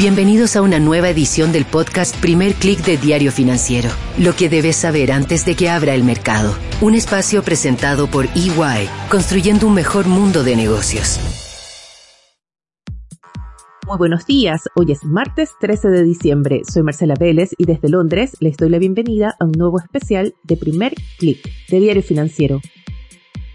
Bienvenidos a una nueva edición del podcast Primer Click de Diario Financiero. Lo que debes saber antes de que abra el mercado. Un espacio presentado por EY, construyendo un mejor mundo de negocios. Muy buenos días, hoy es martes 13 de diciembre. Soy Marcela Vélez y desde Londres les doy la bienvenida a un nuevo especial de Primer Click de Diario Financiero.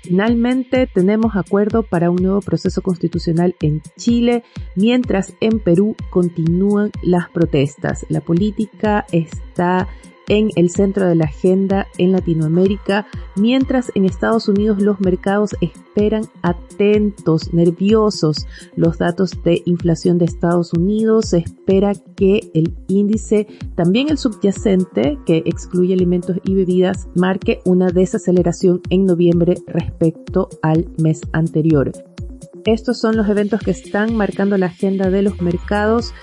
Finalmente tenemos acuerdo para un nuevo proceso constitucional en Chile, mientras en Perú continúan las protestas. La política está en el centro de la agenda en Latinoamérica, mientras en Estados Unidos los mercados esperan atentos, nerviosos los datos de inflación de Estados Unidos. Se espera que el índice, también el subyacente, que excluye alimentos y bebidas, marque una desaceleración en noviembre respecto al mes anterior. Estos son los eventos que están marcando la agenda de los mercados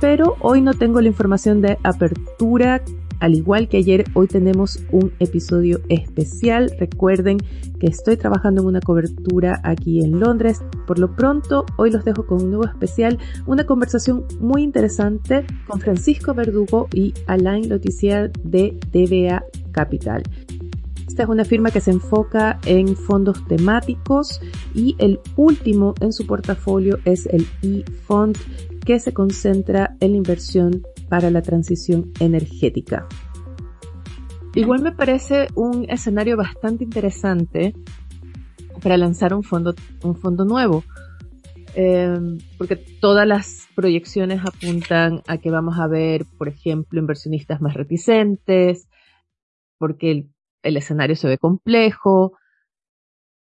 pero hoy no tengo la información de apertura al igual que ayer, hoy tenemos un episodio especial. Recuerden que estoy trabajando en una cobertura aquí en Londres. Por lo pronto, hoy los dejo con un nuevo especial, una conversación muy interesante con Francisco Verdugo y Alain Loticier de DBA Capital. Esta es una firma que se enfoca en fondos temáticos y el último en su portafolio es el eFund que se concentra en la inversión para la transición energética. Igual me parece un escenario bastante interesante para lanzar un fondo, un fondo nuevo. Em, porque todas las proyecciones apuntan a que vamos a ver, por ejemplo, inversionistas más reticentes, porque el, el escenario se ve complejo.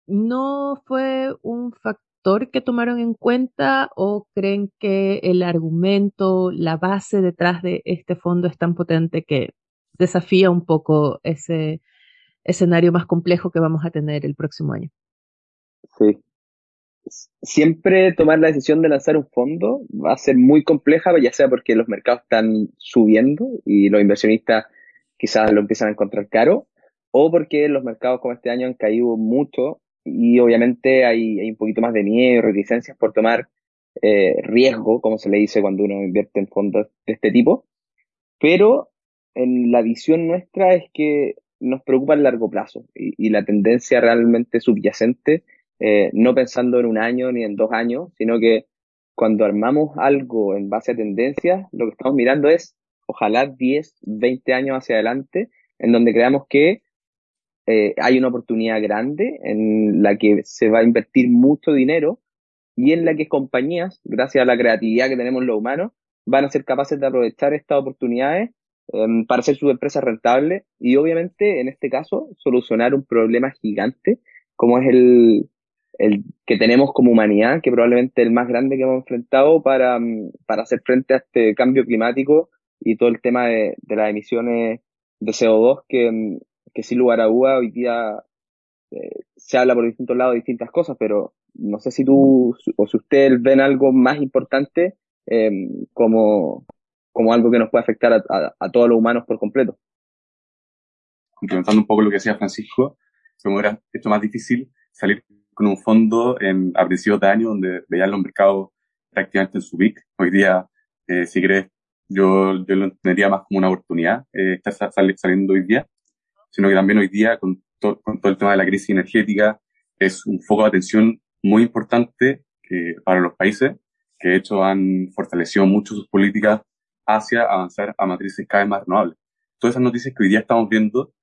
No fue un factor que tomaron en cuenta o creen que el argumento, la base detrás de este fondo es tan potente que desafía un poco ese escenario más complejo que vamos a tener el próximo año? Sí. Siempre tomar la decisión de lanzar un fondo va a ser muy compleja, ya sea porque los mercados están subiendo y los inversionistas quizás lo empiezan a encontrar caro, o porque los mercados como este año han caído mucho y obviamente hay, hay un poquito más de miedo, reticencias por tomar eh, riesgo, como se le dice cuando uno invierte en fondos de este tipo. Pero en la visión nuestra es que nos preocupa el largo plazo y, la tendencia realmente subyacente, eh, no pensando en un año ni en dos años, sino que cuando armamos algo en base a tendencias, lo que estamos mirando es ojalá 10, 20 años hacia adelante, en donde creamos que eh, hay una oportunidad grande en la que se va a invertir mucho dinero y en la que compañías, gracias a la creatividad que tenemos los humanos, van a ser capaces de aprovechar estas oportunidades em, para hacer sus empresas rentables y obviamente en este caso solucionar un problema gigante como es el, el que tenemos como humanidad, que probablemente es el más grande que hemos enfrentado para, mm, para hacer frente a este cambio climático y todo el tema de, de las emisiones de CO2 que, mm, que sin lugar a duda hoy día eh, se habla por distintos lados de distintas cosas, pero no sé si tú o si ustedes ven algo más importante eh, como, como algo que nos puede afectar a, todos los humanos por completo. Complementando un poco lo que decía Francisco, como era esto más difícil salir con un fondo en, a principios de año donde veían los mercados prácticamente en su pic. Hoy día, eh, si crees, yo, yo lo entendería más como una oportunidad eh, estar saliendo hoy día sino que también hoy día con, con todo el tema de la crisis energética es un foco de atención muy importante eh, para los países que de hecho han fortalecido mucho sus políticas hacia avanzar a matrices cada vez más renovables. Todas esas noticias que hoy día estamos viendo,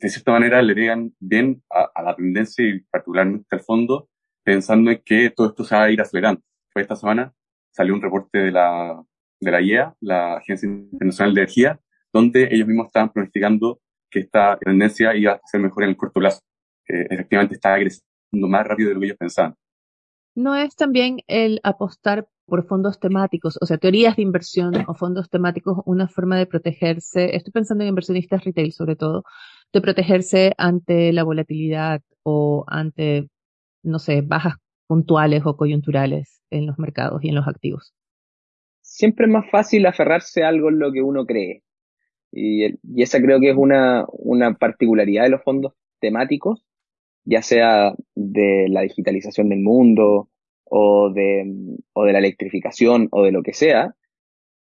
de cierta manera le llegan bien a, la tendencia y particularmente al fondo, pensando en que todo esto se va a ir acelerando. Fue esta semana salió un reporte de la, de la IEA, la Agencia Internacional de Energía, donde ellos mismos estaban pronosticando que esta tendencia iba a ser mejor en el corto plazo. que efectivamente está creciendo más rápido de lo que ellos pensaban. ¿No es también el apostar por fondos temáticos, o sea, teorías de inversión o fondos temáticos, una forma de protegerse, estoy pensando en inversionistas retail sobre todo, de protegerse ante la volatilidad o ante, no sé, bajas puntuales o coyunturales en los mercados y en los activos? Siempre es más fácil aferrarse a algo en lo que uno cree. Y, y esa creo que es una, una particularidad de los fondos temáticos, ya sea de la digitalización del mundo o de, o de la electrificación o de lo que sea,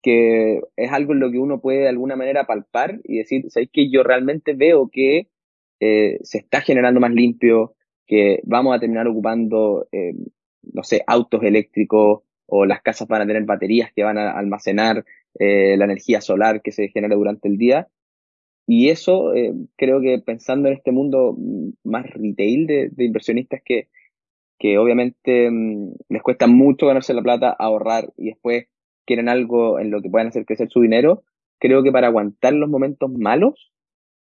que es algo en lo que uno puede de alguna manera palpar y decir, ¿sabéis que yo realmente veo que eh, se está generando más limpio, que vamos a terminar ocupando, eh, no sé, autos eléctricos o las casas van a tener baterías que van a almacenar eh, la energía solar que se genera durante el día. Y eso eh, creo que pensando en este mundo más retail de, de inversionistas que, que obviamente mm, les cuesta mucho ganarse la plata, ahorrar y después quieren algo en lo que puedan hacer crecer su dinero, creo que para aguantar los momentos malos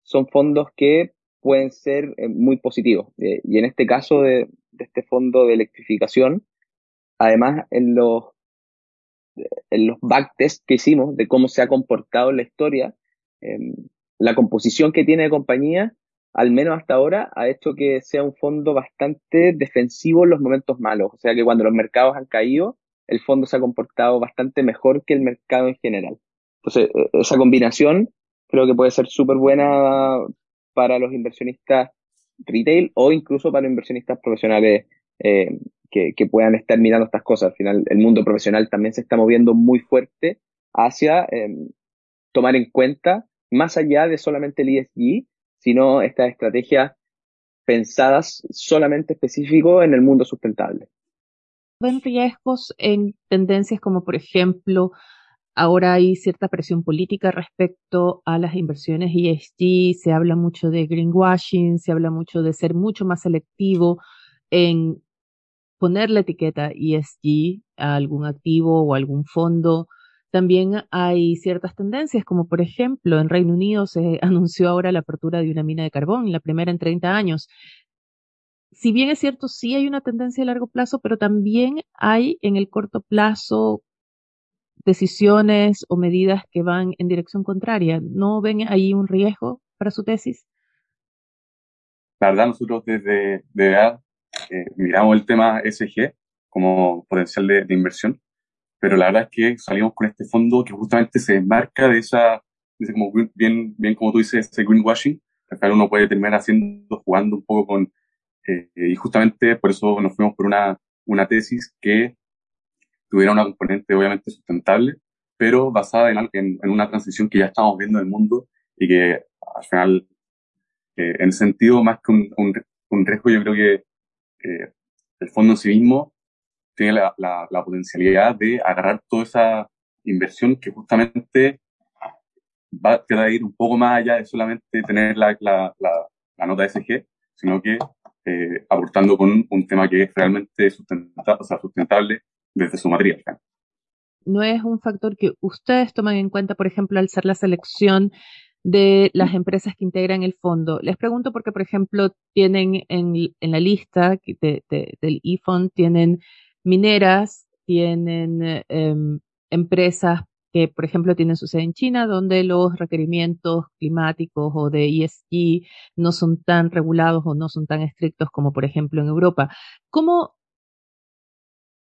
son fondos que pueden ser eh, muy positivos. Eh, y en este caso de, de, este fondo de electrificación, además en los, en los backtests que hicimos de cómo se ha comportado la historia, eh, la composición que tiene de compañía, al menos hasta ahora, ha hecho que sea un fondo bastante defensivo en los momentos malos. O sea que cuando los mercados han caído, el fondo se ha comportado bastante mejor que el mercado en general. Entonces, e, esa combinación creo que puede ser súper buena para los inversionistas retail o incluso para inversionistas profesionales eh, que, puedan estar mirando estas cosas. Al final, el mundo profesional también se está moviendo muy fuerte hacia eh, tomar en cuenta, más allá de solamente el ESG, sino estas estrategias pensadas solamente específico en el mundo sustentable. ¿Ven riesgos en tendencias como, por ejemplo, Ahora hay cierta presión política respecto a las inversiones ESG, se habla mucho de greenwashing, se habla mucho de ser mucho más selectivo en poner la etiqueta ESG a algún activo o algún fondo. También hay ciertas tendencias, como por ejemplo en Reino Unido se anunció ahora la apertura de una mina de carbón, la primera en 30 años. Si bien es cierto, sí hay una tendencia a largo plazo, pero también hay en el corto plazo decisiones o medidas que van en dirección contraria. ¿No ven ahí un riesgo para su tesis? La verdad, nosotros desde DEA eh, miramos el tema SG como potencial de, de, inversión, pero la verdad es que salimos con este fondo que justamente se desmarca de esa, de como bien, bien como tú dices, ese greenwashing. Al final uno puede terminar haciendo, jugando un poco con, eh, y justamente por eso nos fuimos por una, una tesis que tuviera una componente obviamente sustentable, pero basada en, en, en, una transición que ya estamos viendo en el mundo y que al final, eh, en sentido más que un, un, un, riesgo, yo creo que el fondo en sí mismo tiene la, la, la, potencialidad de agarrar toda esa inversión que justamente va a ir un poco más allá de solamente tener la, nota SG, sino que eh, aportando con un, tema que es realmente sustentable, desde su matriz. ¿No es un factor que ustedes toman en cuenta, por ejemplo, al hacer la selección de las empresas que integran el fondo? Les pregunto porque, por ejemplo, tienen en, en la lista de, de, del e-fund, tienen mineras, tienen eh, empresas que, por ejemplo, tienen su sede en China, donde los requerimientos climáticos o de ESG no son tan regulados o no son tan estrictos como, por ejemplo, en Europa. ¿Cómo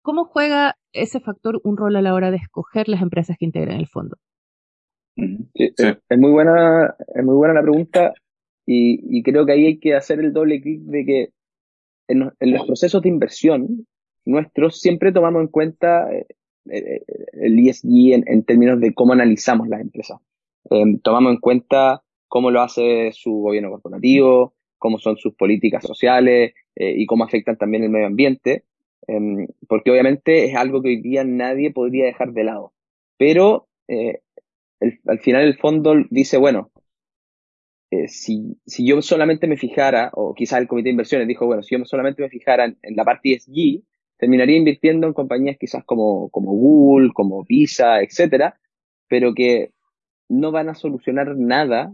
¿Cómo juega ese factor un rol a la hora de escoger las empresas que integran el fondo? Sí, Es, muy buena, es muy buena la pregunta y, y, creo que ahí hay que hacer el doble clic de que en, en, los procesos de inversión nuestros siempre tomamos en cuenta eh, eh, el ESG en, en, términos de cómo analizamos las empresas. Eh, tomamos en cuenta cómo lo hace su gobierno corporativo, cómo son sus políticas sociales eh, y cómo afectan también el medio ambiente. Eh, porque obviamente es algo que hoy día nadie podría dejar de lado. Pero eh, al final el fondo dice, bueno, eh, si, si yo solamente me fijara, o quizás el comité de inversiones dijo, bueno, si yo solamente me fijara en, la parte ESG, terminaría invirtiendo en compañías quizás como, como Google, como Visa, etcétera, pero que no van a solucionar nada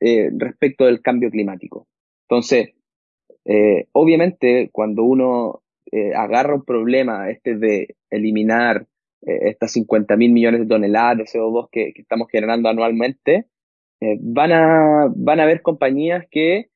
eh, respecto del cambio climático. Entonces, eh, obviamente, cuando uno agarra un problema este de eliminar eh, estas 50 mil millones de toneladas de CO2 que, estamos generando anualmente, eh, van, a, van a haber compañías que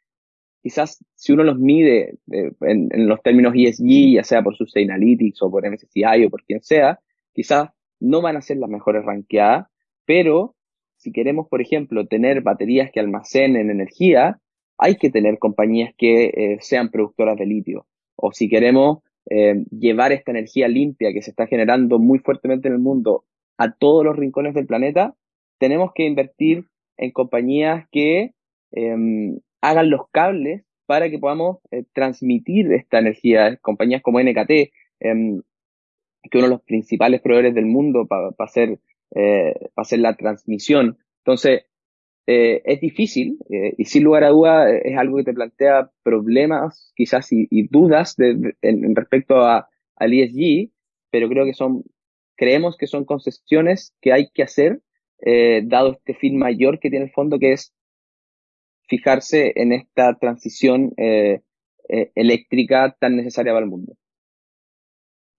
quizás si uno los mide eh, en, los términos ESG, ya sea por Sustainalytics o por MSCI o por quien sea, quizás no van a ser las mejores ranqueadas, pero si queremos, por ejemplo, tener baterías que almacenen energía, hay que tener compañías que sean productoras de litio. O si queremos eh, llevar esta energía limpia que se está generando muy fuertemente en el mundo a todos los rincones del planeta, tenemos que invertir en compañías que em, hagan los cables para que podamos eh, transmitir esta energía. Compañías como NKT, em, que uno de los principales proveedores del mundo para hacer, eh, hacer la transmisión. Entonces, eh, es difícil eh, y sin lugar a duda es algo que te plantea problemas quizás y, dudas en, respecto a, al ESG, pero creo que son, creemos que son concesiones que hay que hacer dado este fin mayor que tiene el fondo que es fijarse en esta transición eléctrica tan necesaria para el mundo.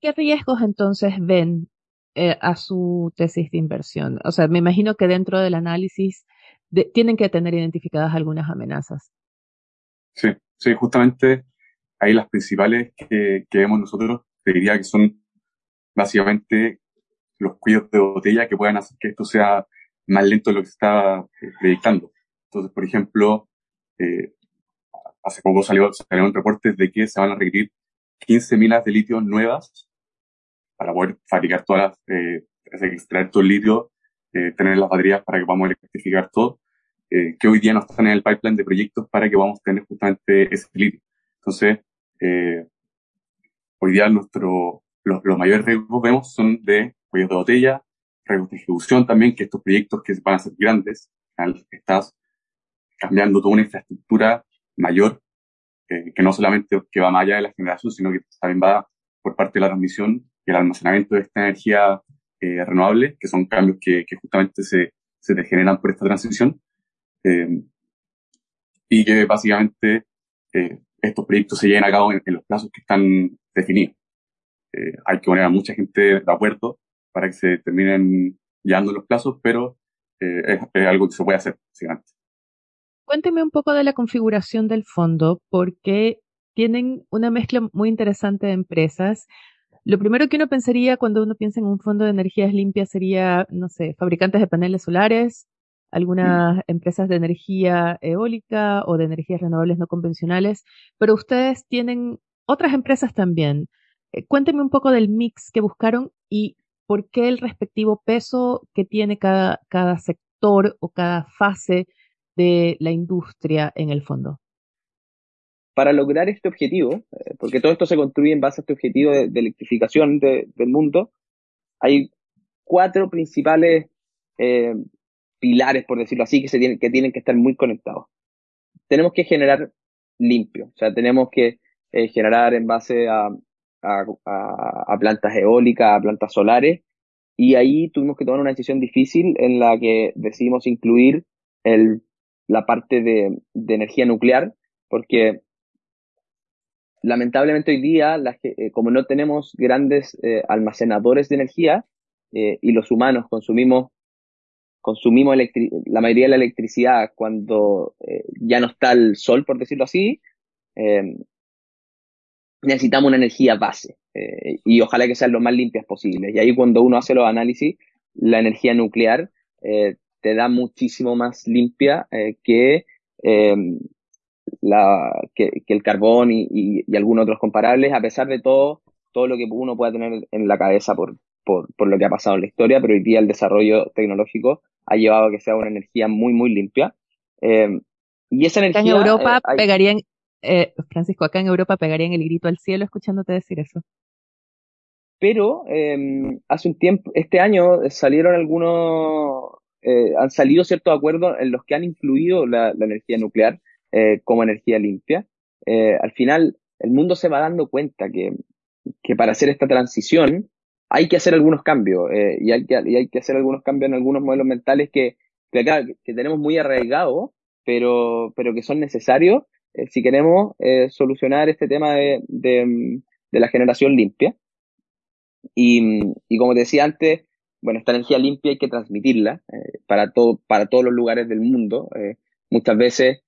¿Qué riesgos entonces ven eh, a su tesis de inversión? O sea, me imagino que dentro del análisis tienen que tener identificadas algunas amenazas. Sí, sí, justamente ahí las principales que, vemos nosotros, te diría que son básicamente los cuellos de botella que puedan hacer que esto sea más lento de lo que se está predictando. Entonces, por ejemplo, eh, hace poco salió, salieron reportes de que se van a requerir 15 minas de litio nuevas para poder fabricar todas las, eh, extraer todo el litio, eh, tener las baterías para que podamos electrificar todo, eh, que hoy día no están en el pipeline de proyectos para que podamos tener justamente ese litio. Entonces, eh, hoy día nuestro, los, los mayores riesgos vemos son de cuellos de botella, riesgos de ejecución también, que estos proyectos que van a ser grandes, estás cambiando toda una infraestructura mayor, eh, que no solamente que va más allá de la generación, sino que también va por parte de la transmisión y el almacenamiento de esta energía eh, renovable, que son cambios que, que justamente se, se degeneran por esta transición, eh, y que básicamente eh, estos proyectos se lleven a cabo en, los plazos que están definidos. Eh, hay que poner a mucha gente de acuerdo para que se terminen llevando los plazos, pero eh, es, algo que se puede hacer, básicamente. Cuénteme un poco de la configuración del fondo, porque tienen una mezcla muy interesante de empresas. Lo primero que uno pensaría cuando uno piensa en un fondo de energías limpias sería, no sé, fabricantes de paneles solares, algunas empresas de energía eólica o de energías renovables no convencionales, pero ustedes tienen otras empresas también. Eh, cuénteme un poco del mix que buscaron y por qué el respectivo peso que tiene cada, cada sector o cada fase de la industria en el fondo para lograr este objetivo, eh, porque todo esto se construye en base a este objetivo de, electrificación del mundo, hay cuatro principales eh, pilares, por decirlo así, que, se tienen, que tienen que estar muy conectados. Tenemos que generar limpio, o sea, tenemos que eh, generar en base a, plantas eólicas, a plantas solares, y ahí tuvimos que tomar una decisión difícil en la que decidimos incluir el, la parte de, energía nuclear, porque lamentablemente hoy día, eh, como no tenemos grandes eh, almacenadores de energía eh, y los humanos consumimos, consumimos la mayoría de la electricidad cuando ya no está el sol, por decirlo así, necesitamos una energía base y ojalá que sean lo más limpias posibles. Y ahí cuando uno hace los análisis, la energía nuclear te da muchísimo más limpia que la, que, el carbón y, y, algunos otros comparables, a pesar de todo, todo lo que uno pueda tener en la cabeza por, por, por, lo que ha pasado en la historia, pero hoy día el desarrollo tecnológico ha llevado a que sea una energía muy, muy limpia. Eh, y esa energía... Acá en Europa eh, pegarían, eh, Francisco, acá en Europa pegarían el grito al cielo escuchándote decir eso. Pero eh, hace un tiempo, este año salieron algunos, eh, han salido ciertos acuerdos en los que han incluido la, la energía nuclear como energía limpia. Al final, el mundo se va dando cuenta que, que para hacer esta transición hay que hacer algunos cambios eh, y, hay que, hacer algunos cambios en algunos modelos mentales que, que, que tenemos muy arraigados, pero, pero que son necesarios eh, si queremos eh, solucionar este tema de, de, la generación limpia. Y, y, como te decía antes, bueno, esta energía limpia hay que transmitirla eh, para, todo, para todos los lugares del mundo. Eh, muchas veces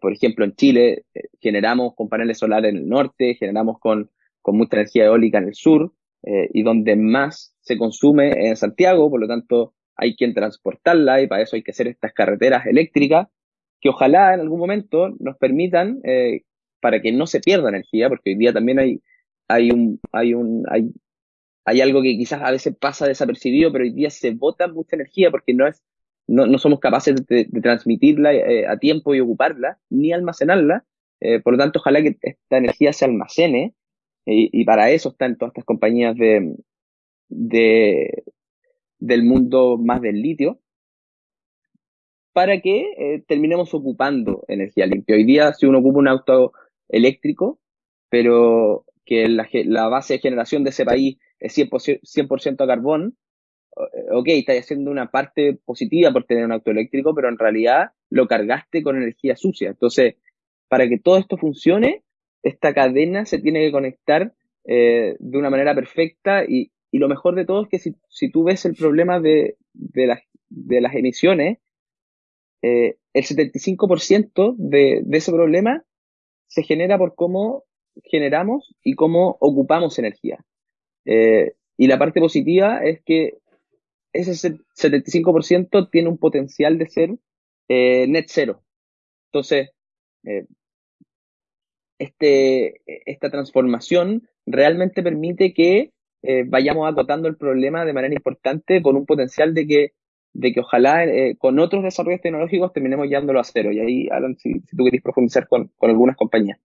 por ejemplo, en Chile generamos con paneles solares en el norte, generamos con, con mucha energía eólica en el sur, eh, y donde más se consume en Santiago, por lo tanto hay quien transportarla y para eso hay que hacer estas carreteras eléctricas que ojalá en algún momento nos permitan, para que no se pierda energía, porque hoy día también hay, hay un, hay un, hay, hay algo que quizás a veces pasa desapercibido, pero hoy día se bota mucha energía porque no es no, no somos capaces de, transmitirla eh, a tiempo y ocuparla, ni almacenarla. Eh, por lo tanto, ojalá que esta energía se almacene y, para eso están todas estas compañías de, de, del mundo más del litio, para que eh, terminemos ocupando energía limpia. Hoy día, si uno ocupa un auto eléctrico, pero que la, base de generación de ese país es 100%, 100 a carbón, ok, estás haciendo una parte positiva por tener un auto eléctrico, pero en realidad lo cargaste con energía sucia. Entonces, para que todo esto funcione, esta cadena se tiene que conectar eh, de una manera perfecta y, y, lo mejor de todo es que si, si tú ves el problema de, de, las, de las emisiones, eh, el 75% de, de ese problema se genera por cómo generamos y cómo ocupamos energía. Eh, y la parte positiva es que ese 75% tiene un potencial de ser net cero. Entonces, este, esta transformación realmente permite que eh, vayamos acotando el problema de manera importante con un potencial de que, de que ojalá con otros desarrollos tecnológicos terminemos llevándolo a cero. Y ahí, Alan, si, tú querés profundizar con, con, algunas compañías.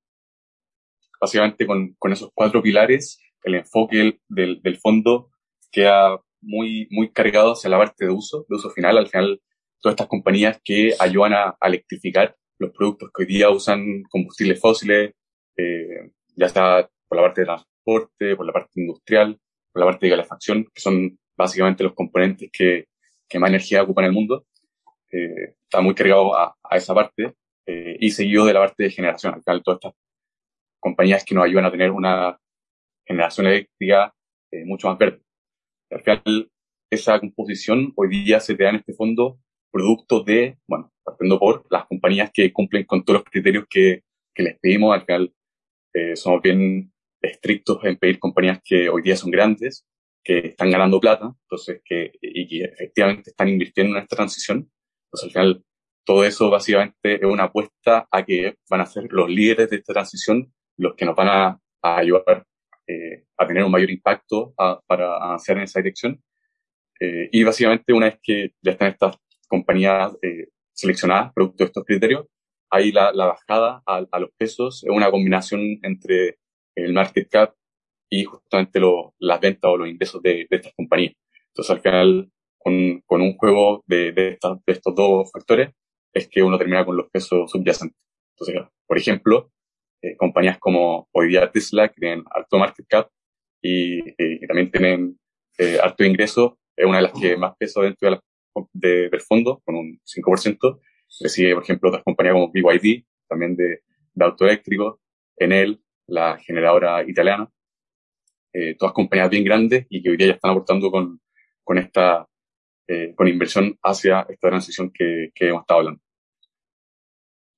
Básicamente con, con esos cuatro pilares, el enfoque del, del fondo queda muy, muy cargado hacia la parte de uso, de uso final. Al final, todas estas compañías que ayudan a, electrificar los productos que hoy día usan combustibles fósiles, eh, ya sea por la parte de transporte, por la parte industrial, por la parte de calefacción, que son básicamente los componentes que, que más energía ocupan en el mundo. Eh, está muy cargado a, a esa parte eh, y seguido de la parte de generación. Al final, todas estas compañías que nos ayudan a tener una generación eléctrica eh, mucho más verde. Al final, esa composición hoy día se te da en este fondo producto de, bueno, partiendo por las compañías que cumplen con todos los criterios que, que les pedimos. Al final, eh, somos bien estrictos en pedir compañías que hoy día son grandes, que están ganando plata, entonces, que, y que efectivamente están invirtiendo en esta transición. Entonces, al final, todo eso básicamente es una apuesta a que van a ser los líderes de esta transición los que nos van a, a ayudar eh, a tener un mayor impacto para avanzar en esa dirección. Eh, y básicamente una vez que ya están estas compañías eh, seleccionadas, producto de estos criterios, ahí la, la bajada a, a, los pesos es una combinación entre el market cap y justamente lo, las ventas o los ingresos de, de, estas compañías. Entonces, al final, con, con un juego de, de, de, estos dos factores, es que uno termina con los pesos subyacentes. Entonces, por ejemplo, eh, compañías como hoy día Tesla, que tienen alto market cap y, y también tienen eh, alto ingreso, es una de las que más peso dentro de la, de, del fondo, con un 5%. Recibe, por ejemplo, otras compañías como BYD, también de, de auto eléctrico, Enel, la generadora italiana, eh, todas compañías bien grandes y que hoy día ya están aportando con, con esta, eh, con inversión hacia esta transición que, que hemos estado hablando.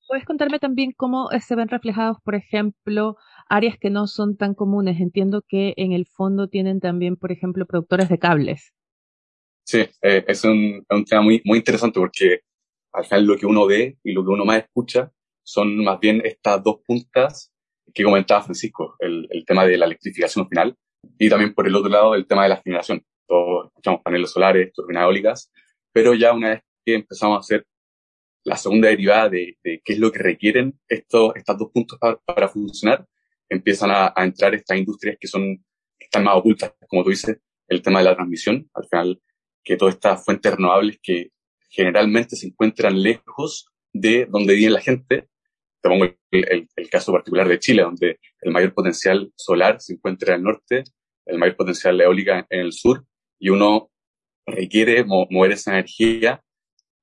¿Puedes contarme también cómo eh, se ven reflejados, por ejemplo, áreas que no son tan comunes? Entiendo que en el fondo tienen también, por ejemplo, productores de cables. Sí, eh, es, un, un, tema muy, muy interesante porque al final lo que uno ve y lo que uno más escucha son más bien estas dos puntas que comentaba Francisco, el, tema de la electrificación final y también por el otro lado el tema de la generación. Todos escuchamos paneles solares, turbinas eólicas, pero ya una vez que empezamos a hacer la segunda derivada de, de, qué es lo que requieren estos, estos dos puntos para, funcionar, empiezan a, a, entrar estas industrias que son, que están más ocultas, como tú dices, el tema de la transmisión, al final, que todas estas fuentes renovables que generalmente se encuentran lejos de donde vive la gente, te pongo el, el, el, caso particular de Chile, donde el mayor potencial solar se encuentra en el norte, el mayor potencial eólica en el sur, y uno requiere mover esa energía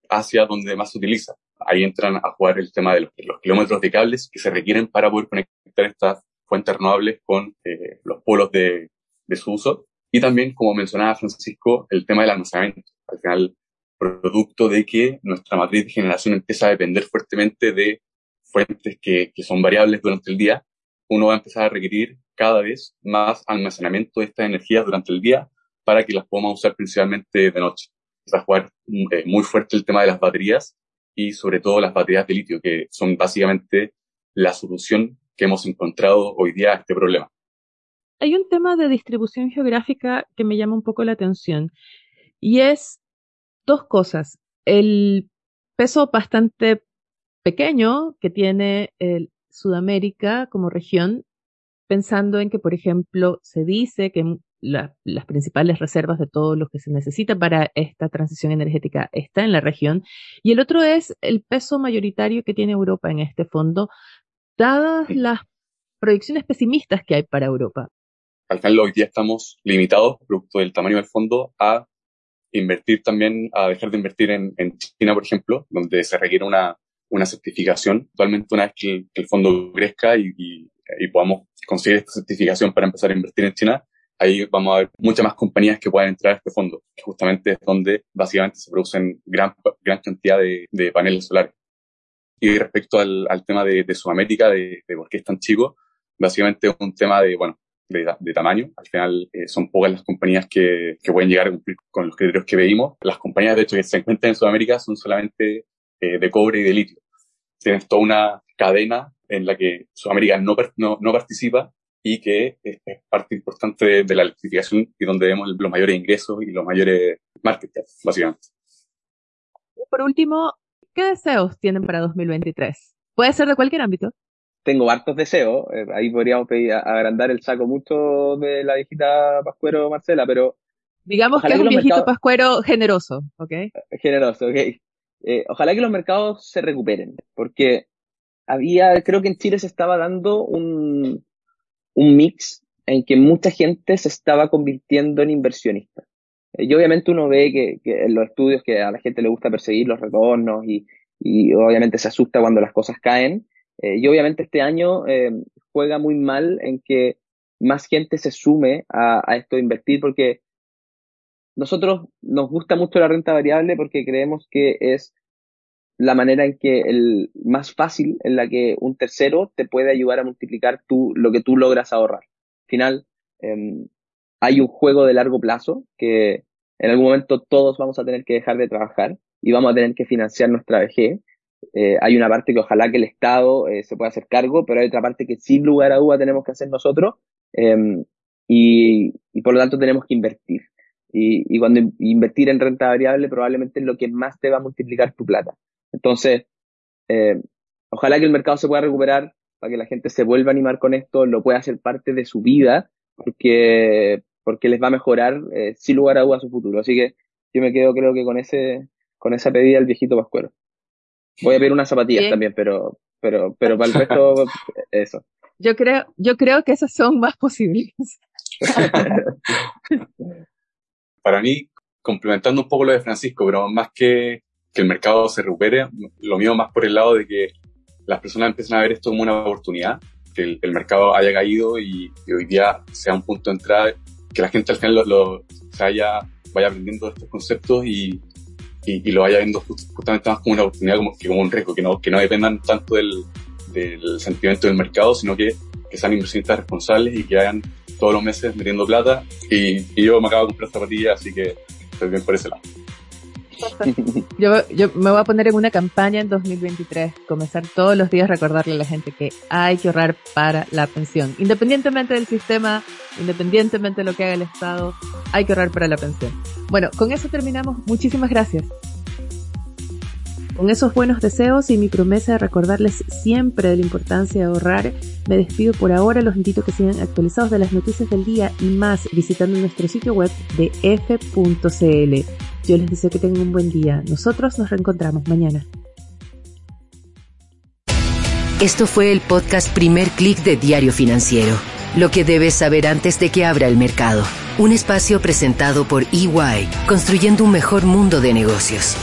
hacia donde más se utiliza. Ahí entran a jugar el tema de los, los kilómetros de cables que se requieren para poder conectar estas fuentes renovables con eh, los polos de, de, su uso. Y también, como mencionaba Francisco, el tema del almacenamiento. Al final, producto de que nuestra matriz de generación empieza a depender fuertemente de fuentes que, que son variables durante el día, uno va a empezar a requerir cada vez más almacenamiento de estas energías durante el día para que las podamos usar principalmente de noche a jugar eh, muy fuerte el tema de las baterías y sobre todo las baterías de litio, que son básicamente la solución que hemos encontrado hoy día a este problema. hay un tema de distribución geográfica que me llama un poco la atención y es dos cosas. El peso bastante pequeño que tiene el Sudamérica como región, pensando en que, por ejemplo, se dice que las principales reservas de todo lo que se necesita para esta transición energética está en la región. Y el otro es el peso mayoritario que tiene Europa en este fondo, dadas las proyecciones pesimistas que hay para Europa. Al final, hoy día estamos limitados, producto del tamaño del fondo, a invertir también, a dejar de invertir en, China, por ejemplo, donde se requiere una, una certificación. Actualmente, una vez que, el fondo crezca y, y podamos conseguir esta certificación para empezar a invertir en China, ahí vamos a ver muchas más compañías que puedan entrar a este fondo, que justamente es donde básicamente se producen gran, gran cantidad de, de paneles solares. Y respecto al, al tema de, de Sudamérica, de, de, por qué es tan chico, básicamente es un tema de, bueno, de, de tamaño. Al final eh, son pocas las compañías que, que, pueden llegar a cumplir con los criterios que veimos. Las compañías, de hecho, que se encuentran en Sudamérica son solamente eh, de cobre y de litio. Tienes toda una cadena en la que Sudamérica no, no, no participa y que es, parte importante de, la electrificación y donde vemos los mayores ingresos y los mayores market básicamente. Y por último, ¿qué deseos tienen para 2023? Puede ser de cualquier ámbito. Tengo hartos deseos, eh, ahí podríamos pedir agrandar el saco mucho de la viejita Pascuero Marcela, pero... Digamos que es un viejito Pascuero generoso, ¿ok? Generoso, ok. Eh, ojalá que los mercados se recuperen, porque había, creo que en Chile se estaba dando un, un mix en que mucha gente se estaba convirtiendo en inversionista. Eh, y obviamente uno ve que, en los estudios que a la gente le gusta perseguir los retornos y, y obviamente se asusta cuando las cosas caen. Eh, y obviamente este año eh, juega muy mal en que más gente se sume a, esto de invertir porque nosotros nos gusta mucho la renta variable porque creemos que es la manera en que el más fácil en la que un tercero te puede ayudar a multiplicar tú, lo que tú logras ahorrar. Al final, em, hay un juego de largo plazo que en algún momento todos vamos a tener que dejar de trabajar y vamos a tener que financiar nuestra vejez. Eh, hay una parte que ojalá que el Estado eh, se pueda hacer cargo, pero hay otra parte que sin lugar a duda tenemos que hacer nosotros em, y, y, por lo tanto tenemos que invertir. Y, cuando invertir en renta variable probablemente es lo que más te va a multiplicar tu plata. Entonces, eh, ojalá que el mercado se pueda recuperar para que la gente se vuelva a animar con esto, lo pueda hacer parte de su vida, porque, porque les va a mejorar sin lugar a dudas su futuro. Así que yo me quedo creo que con ese, con esa pedida del viejito Pascuero. Voy a pedir unas zapatillas también, pero, pero, pero para el resto, eso. Yo creo, yo creo que esas son más posibles. para mí, complementando un poco lo de Francisco, pero más que que el mercado se recupere. Lo mío más por el lado de que las personas empiecen a ver esto como una oportunidad, que el, mercado haya caído y, hoy día sea un punto de entrada, que la gente al final lo, se haya, vaya aprendiendo estos conceptos y, y, lo vaya viendo justamente más como una oportunidad como, que como un riesgo, que no, que no dependan tanto del, del sentimiento del mercado, sino que, sean inversionistas responsables y que hagan todos los meses metiendo plata. Y, y yo me acabo de comprar zapatillas, así que estoy bien por ese lado. Yo, yo me voy a poner en una campaña en 2023, comenzar todos los días a recordarle a la gente que hay que ahorrar para la pensión. Independientemente del sistema, independientemente de lo que haga el Estado, hay que ahorrar para la pensión. Bueno, con eso terminamos. Muchísimas gracias. Con esos buenos deseos y mi promesa de recordarles siempre de la importancia de ahorrar, me despido por ahora. Los invito a que sigan actualizados de las noticias del día y más visitando nuestro sitio web de f.cl. Yo les deseo que tengan un buen día. Nosotros nos reencontramos mañana. Esto fue el podcast Primer Click de Diario Financiero. Lo que debes saber antes de que abra el mercado. Un espacio presentado por EY, construyendo un mejor mundo de negocios.